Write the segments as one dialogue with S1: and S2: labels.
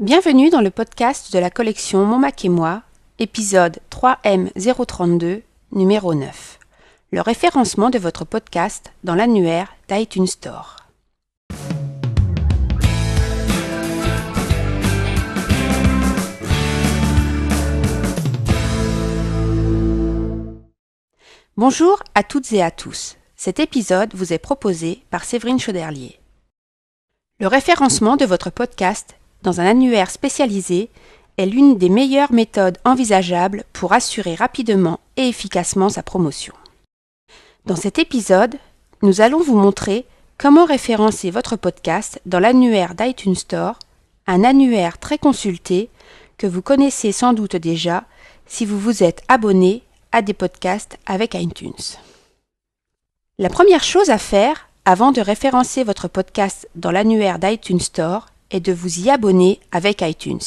S1: Bienvenue dans le podcast de la collection Mon Mac et moi, épisode 3M032, numéro 9. Le référencement de votre podcast dans l'annuaire d'iTunes Store. Bonjour à toutes et à tous. Cet épisode vous est proposé par Séverine Chauderlier. Le référencement de votre podcast dans un annuaire spécialisé est l'une des meilleures méthodes envisageables pour assurer rapidement et efficacement sa promotion. Dans cet épisode, nous allons vous montrer comment référencer votre podcast dans l'annuaire d'iTunes Store, un annuaire très consulté que vous connaissez sans doute déjà si vous vous êtes abonné à des podcasts avec iTunes. La première chose à faire avant de référencer votre podcast dans l'annuaire d'iTunes Store est de vous y abonner avec iTunes.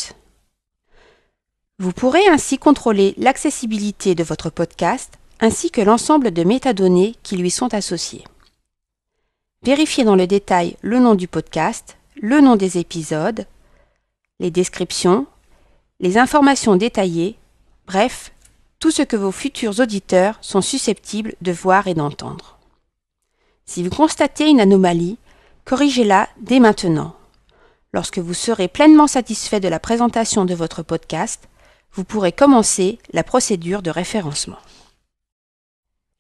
S1: Vous pourrez ainsi contrôler l'accessibilité de votre podcast ainsi que l'ensemble de métadonnées qui lui sont associées. Vérifiez dans le détail le nom du podcast, le nom des épisodes, les descriptions, les informations détaillées, bref, tout ce que vos futurs auditeurs sont susceptibles de voir et d'entendre. Si vous constatez une anomalie, corrigez-la dès maintenant. Lorsque vous serez pleinement satisfait de la présentation de votre podcast, vous pourrez commencer la procédure de référencement.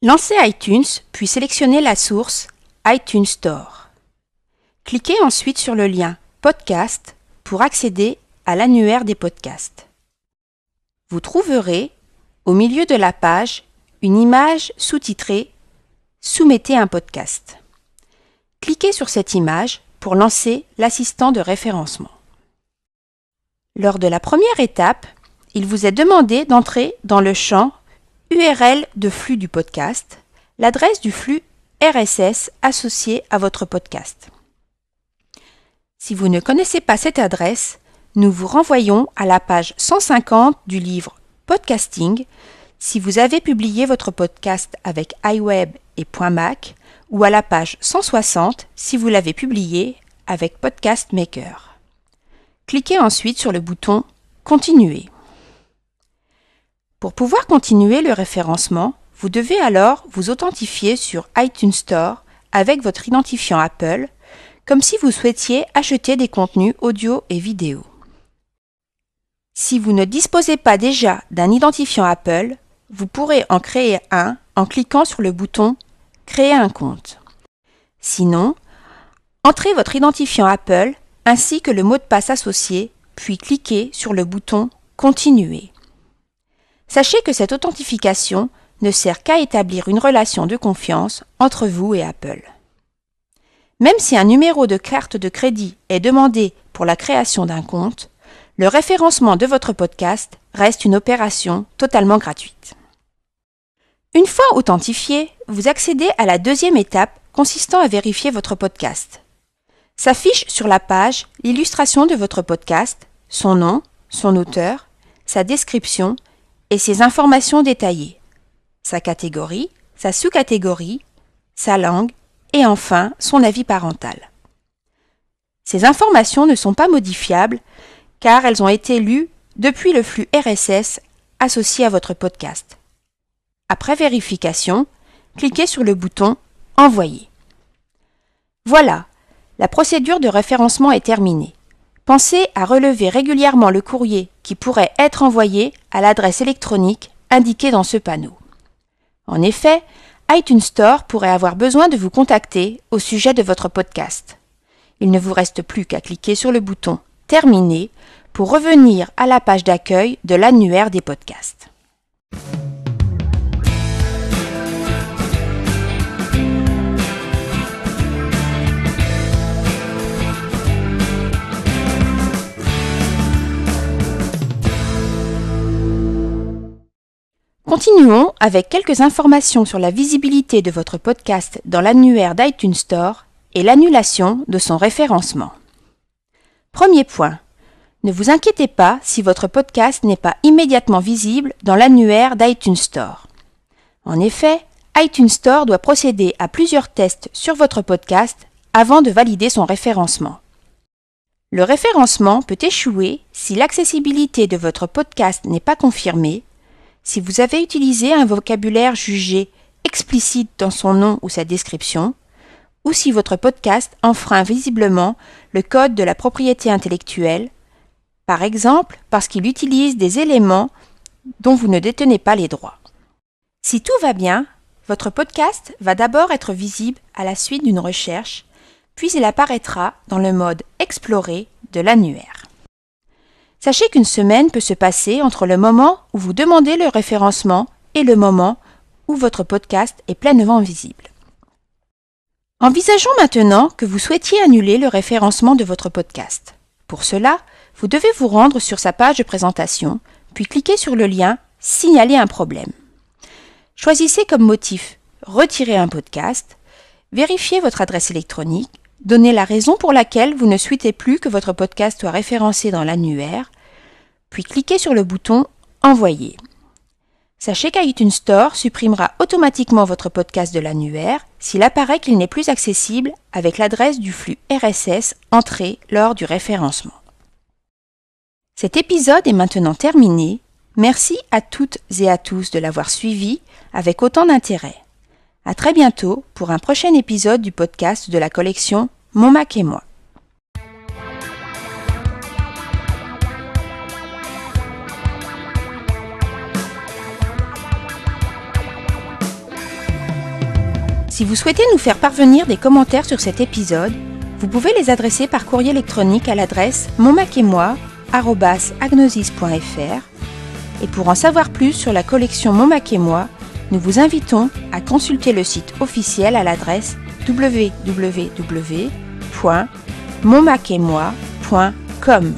S1: Lancez iTunes, puis sélectionnez la source iTunes Store. Cliquez ensuite sur le lien Podcast pour accéder à l'annuaire des podcasts. Vous trouverez au milieu de la page une image sous-titrée Soumettez un podcast. Cliquez sur cette image pour lancer l'assistant de référencement. Lors de la première étape, il vous est demandé d'entrer dans le champ URL de flux du podcast, l'adresse du flux RSS associé à votre podcast. Si vous ne connaissez pas cette adresse, nous vous renvoyons à la page 150 du livre Podcasting si vous avez publié votre podcast avec iWeb et .mac ou à la page 160 si vous l'avez publié avec Podcast Maker. Cliquez ensuite sur le bouton Continuer. Pour pouvoir continuer le référencement, vous devez alors vous authentifier sur iTunes Store avec votre identifiant Apple, comme si vous souhaitiez acheter des contenus audio et vidéo. Si vous ne disposez pas déjà d'un identifiant Apple, vous pourrez en créer un en cliquant sur le bouton Créer un compte. Sinon, entrez votre identifiant Apple ainsi que le mot de passe associé, puis cliquez sur le bouton Continuer. Sachez que cette authentification ne sert qu'à établir une relation de confiance entre vous et Apple. Même si un numéro de carte de crédit est demandé pour la création d'un compte, le référencement de votre podcast reste une opération totalement gratuite. Une fois authentifié, vous accédez à la deuxième étape consistant à vérifier votre podcast. S'affiche sur la page l'illustration de votre podcast, son nom, son auteur, sa description et ses informations détaillées, sa catégorie, sa sous-catégorie, sa langue et enfin son avis parental. Ces informations ne sont pas modifiables car elles ont été lues depuis le flux RSS associé à votre podcast. Après vérification, cliquez sur le bouton Envoyer. Voilà, la procédure de référencement est terminée. Pensez à relever régulièrement le courrier qui pourrait être envoyé à l'adresse électronique indiquée dans ce panneau. En effet, iTunes Store pourrait avoir besoin de vous contacter au sujet de votre podcast. Il ne vous reste plus qu'à cliquer sur le bouton Terminer pour revenir à la page d'accueil de l'annuaire des podcasts. Continuons avec quelques informations sur la visibilité de votre podcast dans l'annuaire d'iTunes Store et l'annulation de son référencement. Premier point. Ne vous inquiétez pas si votre podcast n'est pas immédiatement visible dans l'annuaire d'iTunes Store. En effet, iTunes Store doit procéder à plusieurs tests sur votre podcast avant de valider son référencement. Le référencement peut échouer si l'accessibilité de votre podcast n'est pas confirmée, si vous avez utilisé un vocabulaire jugé explicite dans son nom ou sa description, ou si votre podcast enfreint visiblement le code de la propriété intellectuelle, par exemple parce qu'il utilise des éléments dont vous ne détenez pas les droits. Si tout va bien, votre podcast va d'abord être visible à la suite d'une recherche, puis il apparaîtra dans le mode Explorer de l'annuaire. Sachez qu'une semaine peut se passer entre le moment où vous demandez le référencement et le moment où votre podcast est pleinement visible. Envisageons maintenant que vous souhaitiez annuler le référencement de votre podcast. Pour cela, vous devez vous rendre sur sa page de présentation, puis cliquer sur le lien Signaler un problème. Choisissez comme motif Retirer un podcast, vérifiez votre adresse électronique, donnez la raison pour laquelle vous ne souhaitez plus que votre podcast soit référencé dans l'annuaire, puis cliquez sur le bouton Envoyer. Sachez qu'iTunes Store supprimera automatiquement votre podcast de l'annuaire s'il apparaît qu'il n'est plus accessible avec l'adresse du flux RSS entré lors du référencement. Cet épisode est maintenant terminé. Merci à toutes et à tous de l'avoir suivi avec autant d'intérêt. À très bientôt pour un prochain épisode du podcast de la collection Mon Mac et moi. Si vous souhaitez nous faire parvenir des commentaires sur cet épisode, vous pouvez les adresser par courrier électronique à l'adresse monmac-et-moi@agnosis.fr. Et pour en savoir plus sur la collection Mon Mac et moi, nous vous invitons à consulter le site officiel à l'adresse www.monmacetmoi.com.